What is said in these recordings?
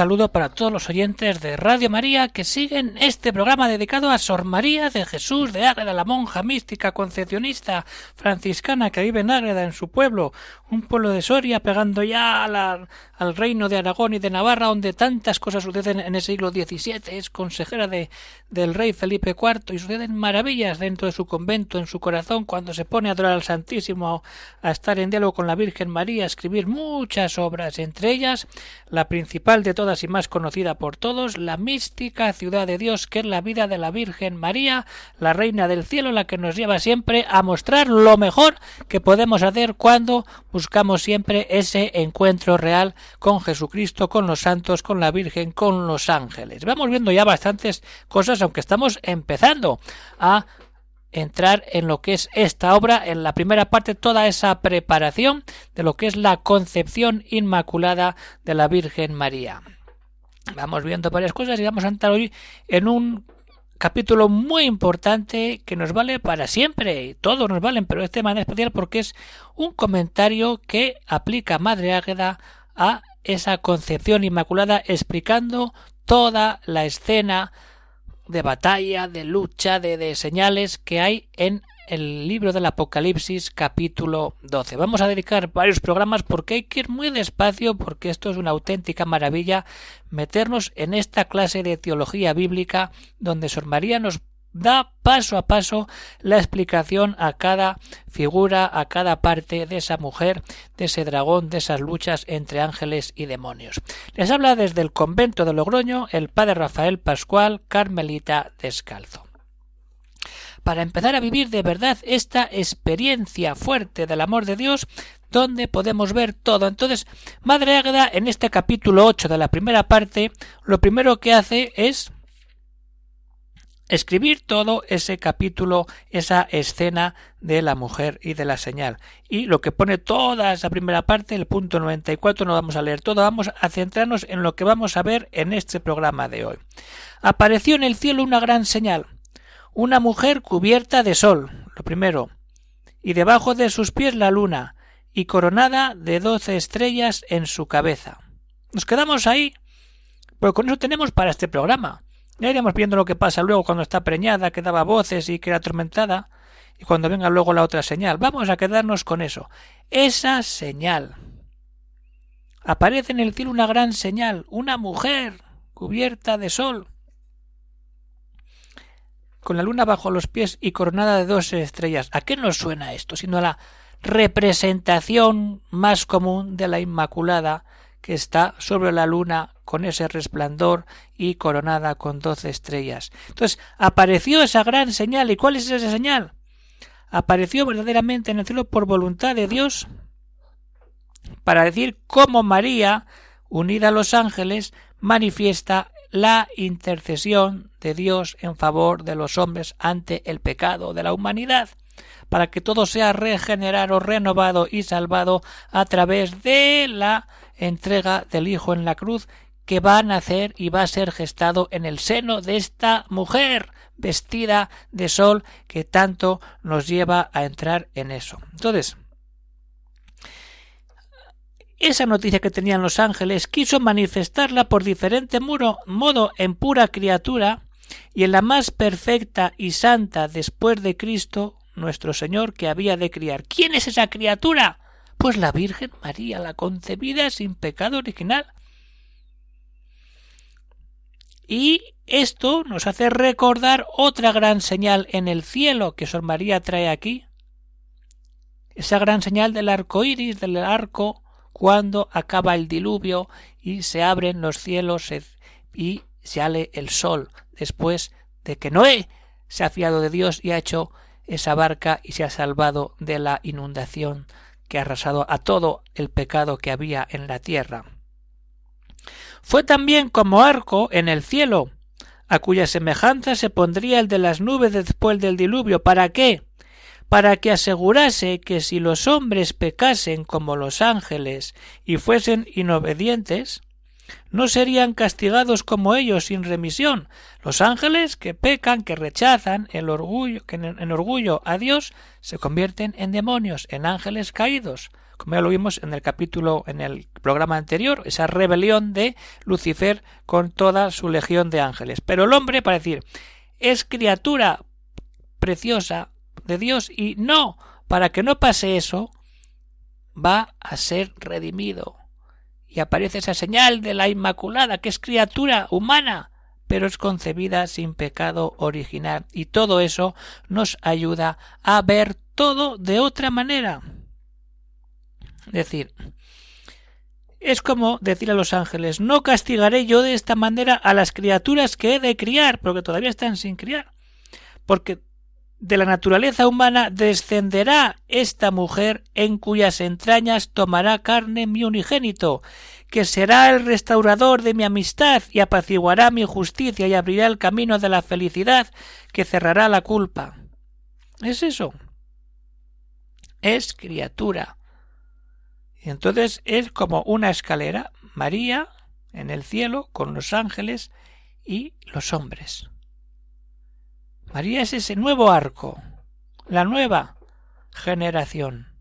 Saludo para todos los oyentes de Radio María que siguen este programa dedicado a Sor María de Jesús de Ágreda, la monja mística concepcionista franciscana que vive en Ágreda, en su pueblo, un pueblo de Soria, pegando ya al reino de Aragón y de Navarra, donde tantas cosas suceden en el siglo XVII. Es consejera de, del rey Felipe IV y suceden maravillas dentro de su convento, en su corazón, cuando se pone a adorar al Santísimo, a estar en diálogo con la Virgen María, a escribir muchas obras, entre ellas la principal de todas y más conocida por todos, la mística ciudad de Dios, que es la vida de la Virgen María, la Reina del Cielo, la que nos lleva siempre a mostrar lo mejor que podemos hacer cuando buscamos siempre ese encuentro real con Jesucristo, con los santos, con la Virgen, con los ángeles. Vamos viendo ya bastantes cosas, aunque estamos empezando a entrar en lo que es esta obra, en la primera parte, toda esa preparación de lo que es la concepción inmaculada de la Virgen María. Vamos viendo varias cosas y vamos a entrar hoy en un capítulo muy importante que nos vale para siempre. Todos nos valen, pero este manera especial porque es un comentario que aplica Madre Águeda a esa concepción inmaculada explicando toda la escena de batalla, de lucha, de, de, señales que hay en el libro del Apocalipsis capítulo 12. Vamos a dedicar varios programas porque hay que ir muy despacio porque esto es una auténtica maravilla meternos en esta clase de teología bíblica donde Sor María nos da paso a paso la explicación a cada figura, a cada parte de esa mujer, de ese dragón, de esas luchas entre ángeles y demonios. Les habla desde el convento de Logroño el padre Rafael Pascual, Carmelita Descalzo. Para empezar a vivir de verdad esta experiencia fuerte del amor de Dios, donde podemos ver todo. Entonces, Madre Águeda, en este capítulo 8 de la primera parte, lo primero que hace es escribir todo ese capítulo, esa escena de la mujer y de la señal. Y lo que pone toda esa primera parte, el punto 94, no vamos a leer todo, vamos a centrarnos en lo que vamos a ver en este programa de hoy. Apareció en el cielo una gran señal, una mujer cubierta de sol, lo primero, y debajo de sus pies la luna, y coronada de doce estrellas en su cabeza. Nos quedamos ahí, pues con eso tenemos para este programa. Ya iremos viendo lo que pasa luego cuando está preñada, que daba voces y que era atormentada, y cuando venga luego la otra señal. Vamos a quedarnos con eso. Esa señal. Aparece en el cielo una gran señal, una mujer cubierta de sol, con la luna bajo los pies y coronada de dos estrellas. ¿A qué nos suena esto? Sino a la representación más común de la Inmaculada que está sobre la luna con ese resplandor y coronada con doce estrellas. Entonces apareció esa gran señal. ¿Y cuál es esa señal? Apareció verdaderamente en el cielo por voluntad de Dios para decir cómo María, unida a los ángeles, manifiesta la intercesión de Dios en favor de los hombres ante el pecado de la humanidad para que todo sea regenerado, renovado y salvado a través de la entrega del Hijo en la cruz que va a nacer y va a ser gestado en el seno de esta mujer vestida de sol que tanto nos lleva a entrar en eso. Entonces, esa noticia que tenían los ángeles quiso manifestarla por diferente muro, modo en pura criatura y en la más perfecta y santa después de Cristo nuestro Señor que había de criar. ¿Quién es esa criatura? Pues la Virgen María, la concebida sin pecado original. Y esto nos hace recordar otra gran señal en el cielo que Sor María trae aquí. Esa gran señal del arco iris, del arco, cuando acaba el diluvio y se abren los cielos y sale el sol, después de que Noé se ha fiado de Dios y ha hecho esa barca y se ha salvado de la inundación que ha arrasado a todo el pecado que había en la tierra. Fue también como arco en el cielo, a cuya semejanza se pondría el de las nubes después del diluvio. ¿Para qué? Para que asegurase que si los hombres pecasen como los ángeles y fuesen inobedientes, no serían castigados como ellos sin remisión. Los ángeles que pecan, que rechazan el orgullo, que en orgullo a Dios, se convierten en demonios, en ángeles caídos como ya lo vimos en el capítulo, en el programa anterior, esa rebelión de Lucifer con toda su legión de ángeles. Pero el hombre, para decir, es criatura preciosa Dios y no, para que no pase eso, va a ser redimido. Y aparece esa señal de la Inmaculada, que es criatura humana, pero es concebida sin pecado original. Y todo eso nos ayuda a ver todo de otra manera decir, es como decir a los ángeles, no castigaré yo de esta manera a las criaturas que he de criar, porque todavía están sin criar, porque de la naturaleza humana descenderá esta mujer en cuyas entrañas tomará carne mi unigénito, que será el restaurador de mi amistad y apaciguará mi justicia y abrirá el camino de la felicidad que cerrará la culpa. Es eso. Es criatura y entonces es como una escalera, María en el cielo con los ángeles y los hombres. María es ese nuevo arco, la nueva generación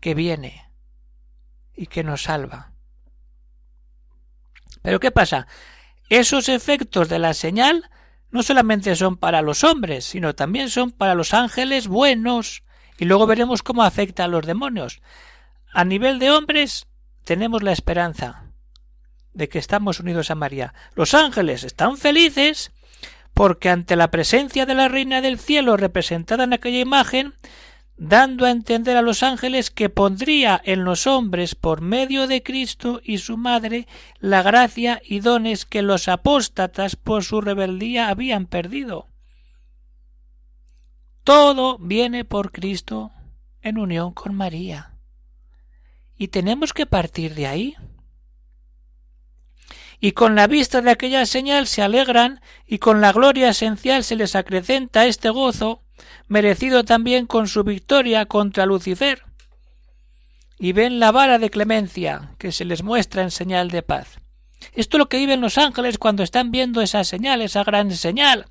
que viene y que nos salva. Pero ¿qué pasa? Esos efectos de la señal no solamente son para los hombres, sino también son para los ángeles buenos, y luego veremos cómo afecta a los demonios. A nivel de hombres tenemos la esperanza de que estamos unidos a María. Los ángeles están felices porque ante la presencia de la Reina del Cielo representada en aquella imagen, dando a entender a los ángeles que pondría en los hombres por medio de Cristo y su Madre la gracia y dones que los apóstatas por su rebeldía habían perdido. Todo viene por Cristo en unión con María. Y tenemos que partir de ahí. Y con la vista de aquella señal se alegran y con la gloria esencial se les acrecenta este gozo, merecido también con su victoria contra Lucifer. Y ven la vara de clemencia que se les muestra en señal de paz. Esto es lo que viven los ángeles cuando están viendo esa señal, esa gran señal,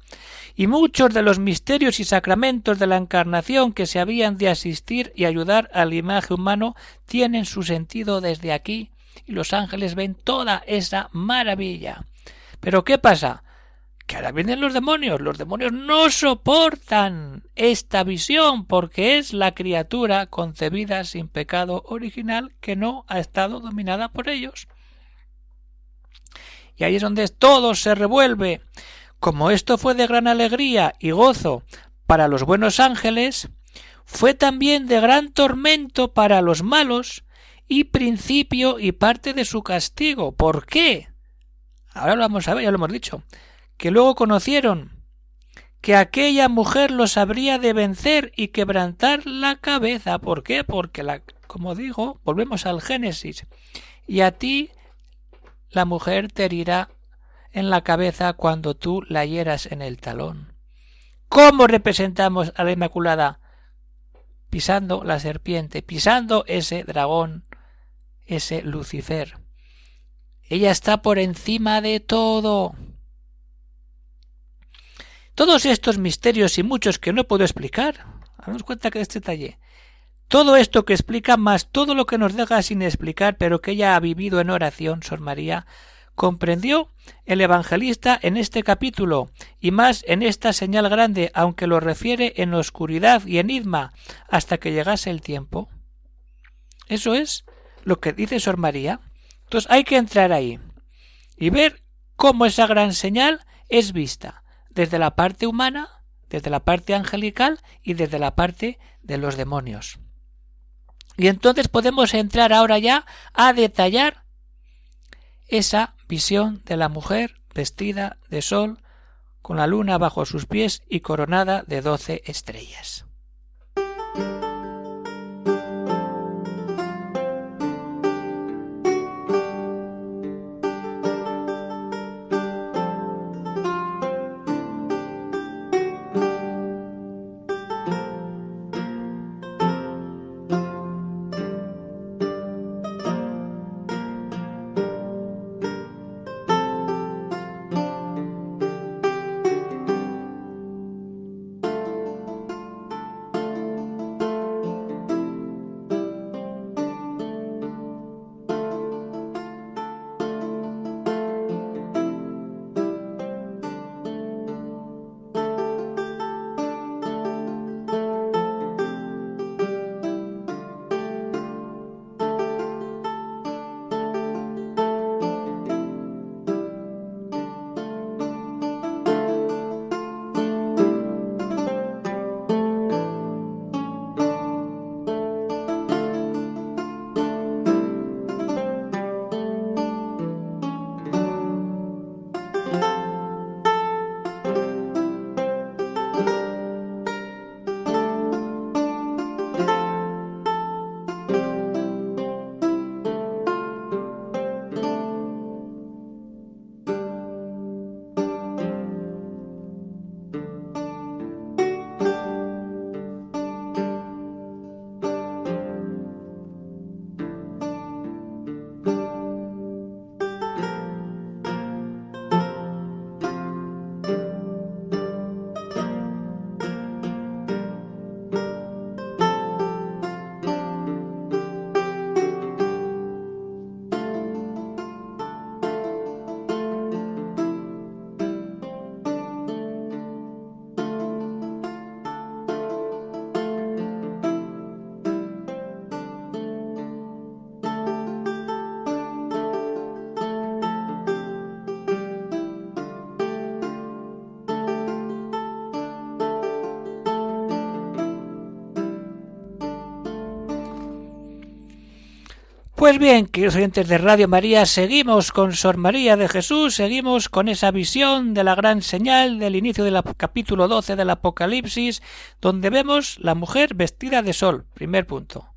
y muchos de los misterios y sacramentos de la encarnación que se habían de asistir y ayudar al imagen humano tienen su sentido desde aquí, y los ángeles ven toda esa maravilla. Pero ¿qué pasa? Que ahora vienen los demonios. Los demonios no soportan esta visión porque es la criatura concebida sin pecado original que no ha estado dominada por ellos. Y ahí es donde todo se revuelve. Como esto fue de gran alegría y gozo para los buenos ángeles, fue también de gran tormento para los malos y principio y parte de su castigo. ¿Por qué? Ahora lo vamos a ver, ya lo hemos dicho. Que luego conocieron que aquella mujer los habría de vencer y quebrantar la cabeza. ¿Por qué? Porque la, como digo, volvemos al Génesis. Y a ti la mujer te herirá en la cabeza cuando tú la hieras en el talón. ¿Cómo representamos a la Inmaculada? Pisando la serpiente, pisando ese dragón, ese Lucifer. Ella está por encima de todo. Todos estos misterios y muchos que no puedo explicar, damos cuenta que este detalle, todo esto que explica más todo lo que nos deja sin explicar, pero que ella ha vivido en oración, Sor María, comprendió el evangelista en este capítulo y más en esta señal grande, aunque lo refiere en oscuridad y enigma hasta que llegase el tiempo. Eso es lo que dice Sor María. Entonces hay que entrar ahí y ver cómo esa gran señal es vista desde la parte humana, desde la parte angelical y desde la parte de los demonios. Y entonces podemos entrar ahora ya a detallar esa visión de la mujer vestida de sol, con la luna bajo sus pies y coronada de doce estrellas. Pues bien, queridos oyentes de Radio María, seguimos con Sor María de Jesús, seguimos con esa visión de la gran señal del inicio del capítulo 12 del Apocalipsis, donde vemos la mujer vestida de sol, primer punto.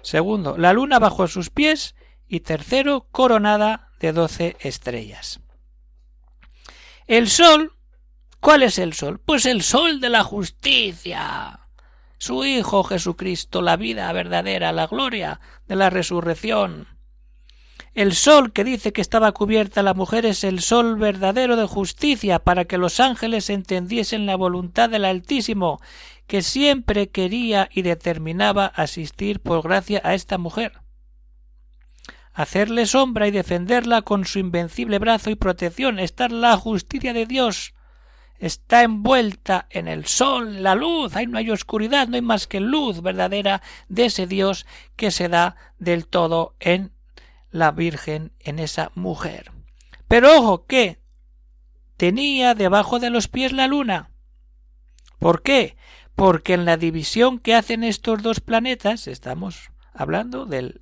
Segundo, la luna bajo sus pies y tercero, coronada de doce estrellas. El sol, ¿cuál es el sol? Pues el sol de la justicia su Hijo Jesucristo, la vida verdadera, la gloria de la resurrección. El sol que dice que estaba cubierta la mujer es el sol verdadero de justicia para que los ángeles entendiesen la voluntad del Altísimo, que siempre quería y determinaba asistir por gracia a esta mujer hacerle sombra y defenderla con su invencible brazo y protección, estar la justicia de Dios, está envuelta en el sol, la luz, ahí no hay oscuridad, no hay más que luz verdadera de ese Dios que se da del todo en la Virgen, en esa mujer. Pero ojo que tenía debajo de los pies la luna. ¿Por qué? Porque en la división que hacen estos dos planetas, estamos hablando del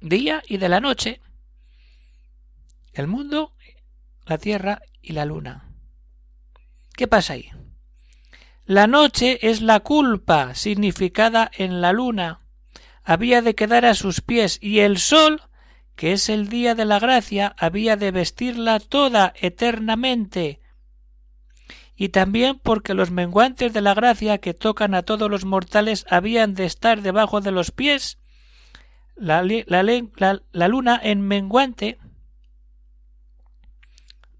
día y de la noche, el mundo, la Tierra y la Luna. ¿Qué pasa ahí? La noche es la culpa significada en la luna. Había de quedar a sus pies y el sol, que es el día de la gracia, había de vestirla toda eternamente. Y también porque los menguantes de la gracia que tocan a todos los mortales habían de estar debajo de los pies. La, la, luna en menguante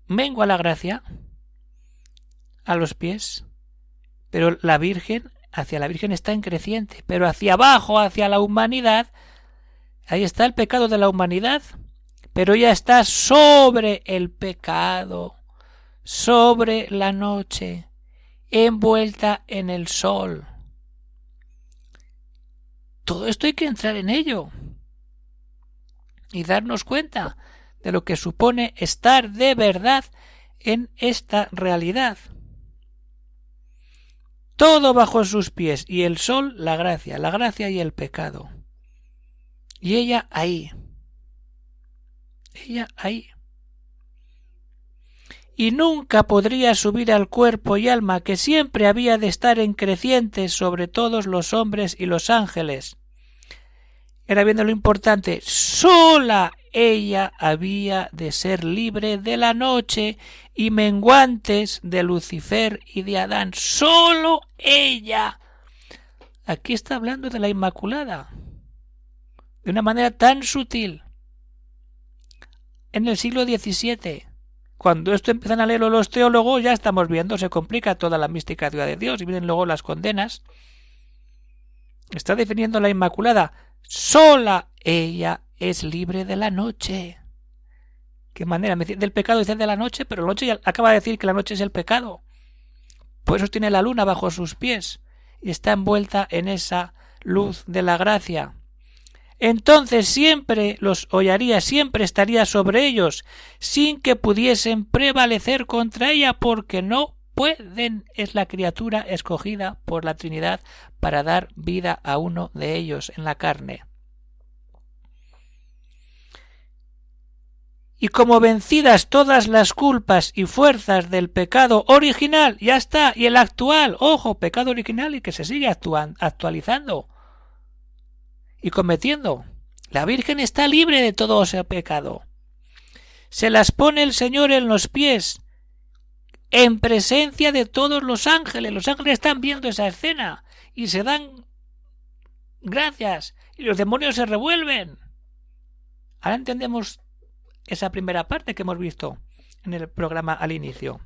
mengua la gracia a los pies, pero la Virgen, hacia la Virgen está en creciente, pero hacia abajo, hacia la humanidad, ahí está el pecado de la humanidad, pero ya está sobre el pecado, sobre la noche, envuelta en el sol. Todo esto hay que entrar en ello y darnos cuenta de lo que supone estar de verdad en esta realidad todo bajo sus pies, y el sol la gracia, la gracia y el pecado. Y ella ahí. Ella ahí. Y nunca podría subir al cuerpo y alma que siempre había de estar en creciente sobre todos los hombres y los ángeles. Era viendo lo importante, sola ella había de ser libre de la noche y menguantes de Lucifer y de Adán. Sólo ella. Aquí está hablando de la Inmaculada. De una manera tan sutil. En el siglo XVII, cuando esto empiezan a leerlo los teólogos, ya estamos viendo, se complica toda la mística de Dios y vienen luego las condenas. Está definiendo la Inmaculada. Sola ella es libre de la noche. ¿Qué manera? Del pecado dice de la noche, pero la noche ya acaba de decir que la noche es el pecado. Por eso tiene la luna bajo sus pies y está envuelta en esa luz de la gracia. Entonces siempre los hollaría, siempre estaría sobre ellos, sin que pudiesen prevalecer contra ella, porque no pueden. Es la criatura escogida por la Trinidad para dar vida a uno de ellos en la carne. y como vencidas todas las culpas y fuerzas del pecado original, ya está, y el actual, ojo, pecado original y que se sigue actualizando y cometiendo. La Virgen está libre de todo ese pecado. Se las pone el Señor en los pies, en presencia de todos los ángeles. Los ángeles están viendo esa escena y se dan gracias y los demonios se revuelven. Ahora entendemos esa primera parte que hemos visto en el programa al inicio.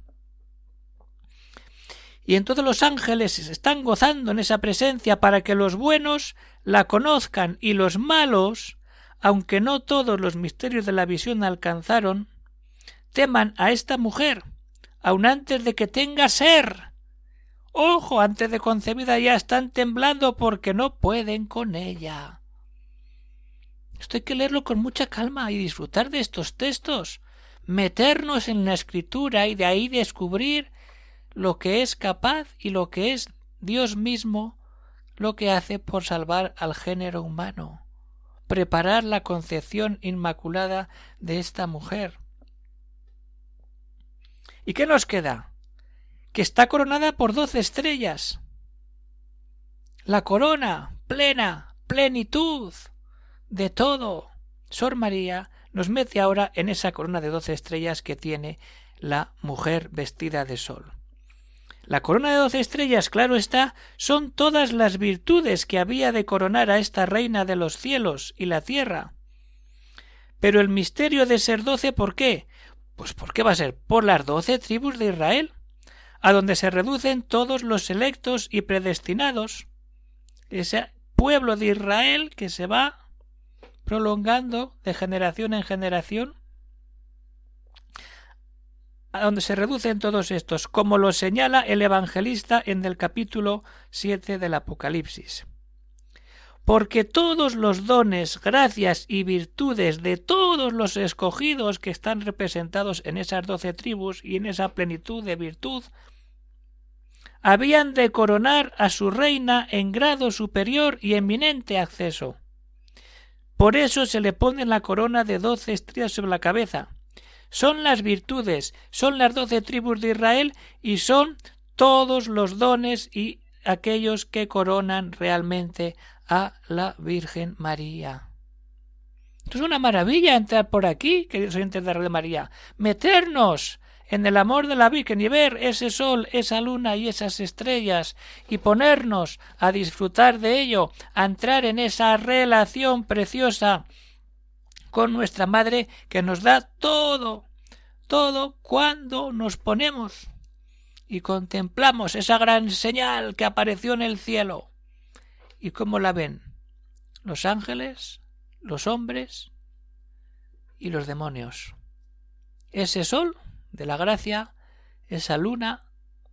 Y en todos los ángeles están gozando en esa presencia para que los buenos la conozcan y los malos, aunque no todos los misterios de la visión alcanzaron, teman a esta mujer, aun antes de que tenga ser. Ojo, antes de concebida ya están temblando porque no pueden con ella. Esto hay que leerlo con mucha calma y disfrutar de estos textos, meternos en la escritura y de ahí descubrir lo que es capaz y lo que es Dios mismo lo que hace por salvar al género humano. preparar la concepción inmaculada de esta mujer. ¿Y qué nos queda? Que está coronada por doce estrellas. La corona plena, plenitud de todo. Sor María nos mete ahora en esa corona de doce estrellas que tiene la mujer vestida de sol. La corona de doce estrellas, claro está, son todas las virtudes que había de coronar a esta reina de los cielos y la tierra. Pero el misterio de ser doce, ¿por qué? Pues porque va a ser por las doce tribus de Israel, a donde se reducen todos los electos y predestinados. Ese pueblo de Israel que se va prolongando de generación en generación a donde se reducen todos estos, como lo señala el evangelista en el capítulo 7 del Apocalipsis. Porque todos los dones, gracias y virtudes de todos los escogidos que están representados en esas doce tribus y en esa plenitud de virtud, habían de coronar a su reina en grado superior y eminente acceso. Por eso se le pone la corona de doce estrellas sobre la cabeza, son las virtudes, son las doce tribus de Israel y son todos los dones y aquellos que coronan realmente a la Virgen María. es una maravilla entrar por aquí, queridos oyentes de Radio María, meternos en el amor de la Virgen y ver ese sol, esa luna y esas estrellas y ponernos a disfrutar de ello, a entrar en esa relación preciosa con nuestra Madre que nos da todo, todo cuando nos ponemos y contemplamos esa gran señal que apareció en el cielo. ¿Y cómo la ven? Los ángeles, los hombres y los demonios. Ese sol de la gracia, esa luna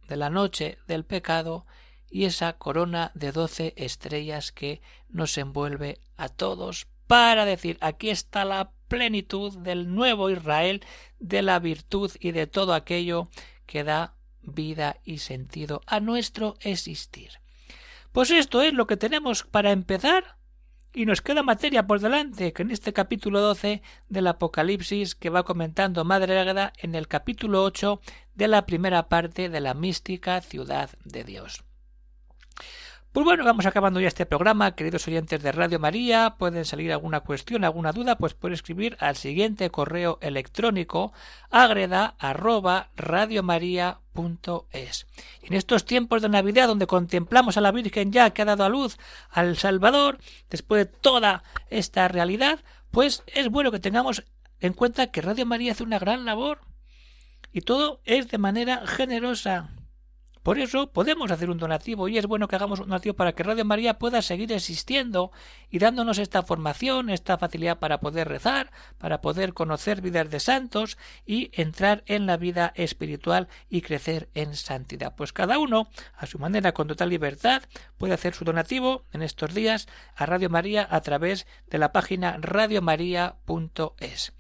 de la noche del pecado y esa corona de doce estrellas que nos envuelve a todos para decir aquí está la plenitud del nuevo Israel, de la virtud y de todo aquello que da vida y sentido a nuestro existir. Pues esto es lo que tenemos para empezar y nos queda materia por delante, que en este capítulo 12 del Apocalipsis que va comentando Madre Águeda en el capítulo 8 de la primera parte de la mística ciudad de Dios. Pues bueno, vamos acabando ya este programa, queridos oyentes de Radio María. Pueden salir alguna cuestión, alguna duda, pues pueden escribir al siguiente correo electrónico agreda radiomaria.es. En estos tiempos de Navidad, donde contemplamos a la Virgen ya que ha dado a luz al Salvador, después de toda esta realidad, pues es bueno que tengamos en cuenta que Radio María hace una gran labor y todo es de manera generosa por eso podemos hacer un donativo y es bueno que hagamos un donativo para que Radio María pueda seguir existiendo y dándonos esta formación, esta facilidad para poder rezar, para poder conocer vidas de santos y entrar en la vida espiritual y crecer en santidad. Pues cada uno, a su manera, con total libertad, puede hacer su donativo en estos días a Radio María a través de la página radiomaria.es.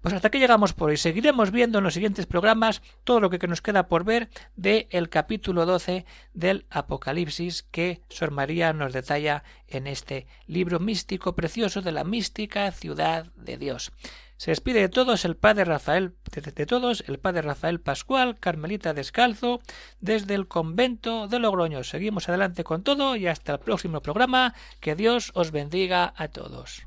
Pues hasta aquí llegamos por hoy. Seguiremos viendo en los siguientes programas todo lo que nos queda por ver del el capítulo 12 del Apocalipsis que Sor María nos detalla en este libro místico precioso de la mística ciudad de Dios. Se despide de todos el padre Rafael, de, todos el padre Rafael Pascual, Carmelita Descalzo, desde el convento de Logroño. Seguimos adelante con todo y hasta el próximo programa. Que Dios os bendiga a todos.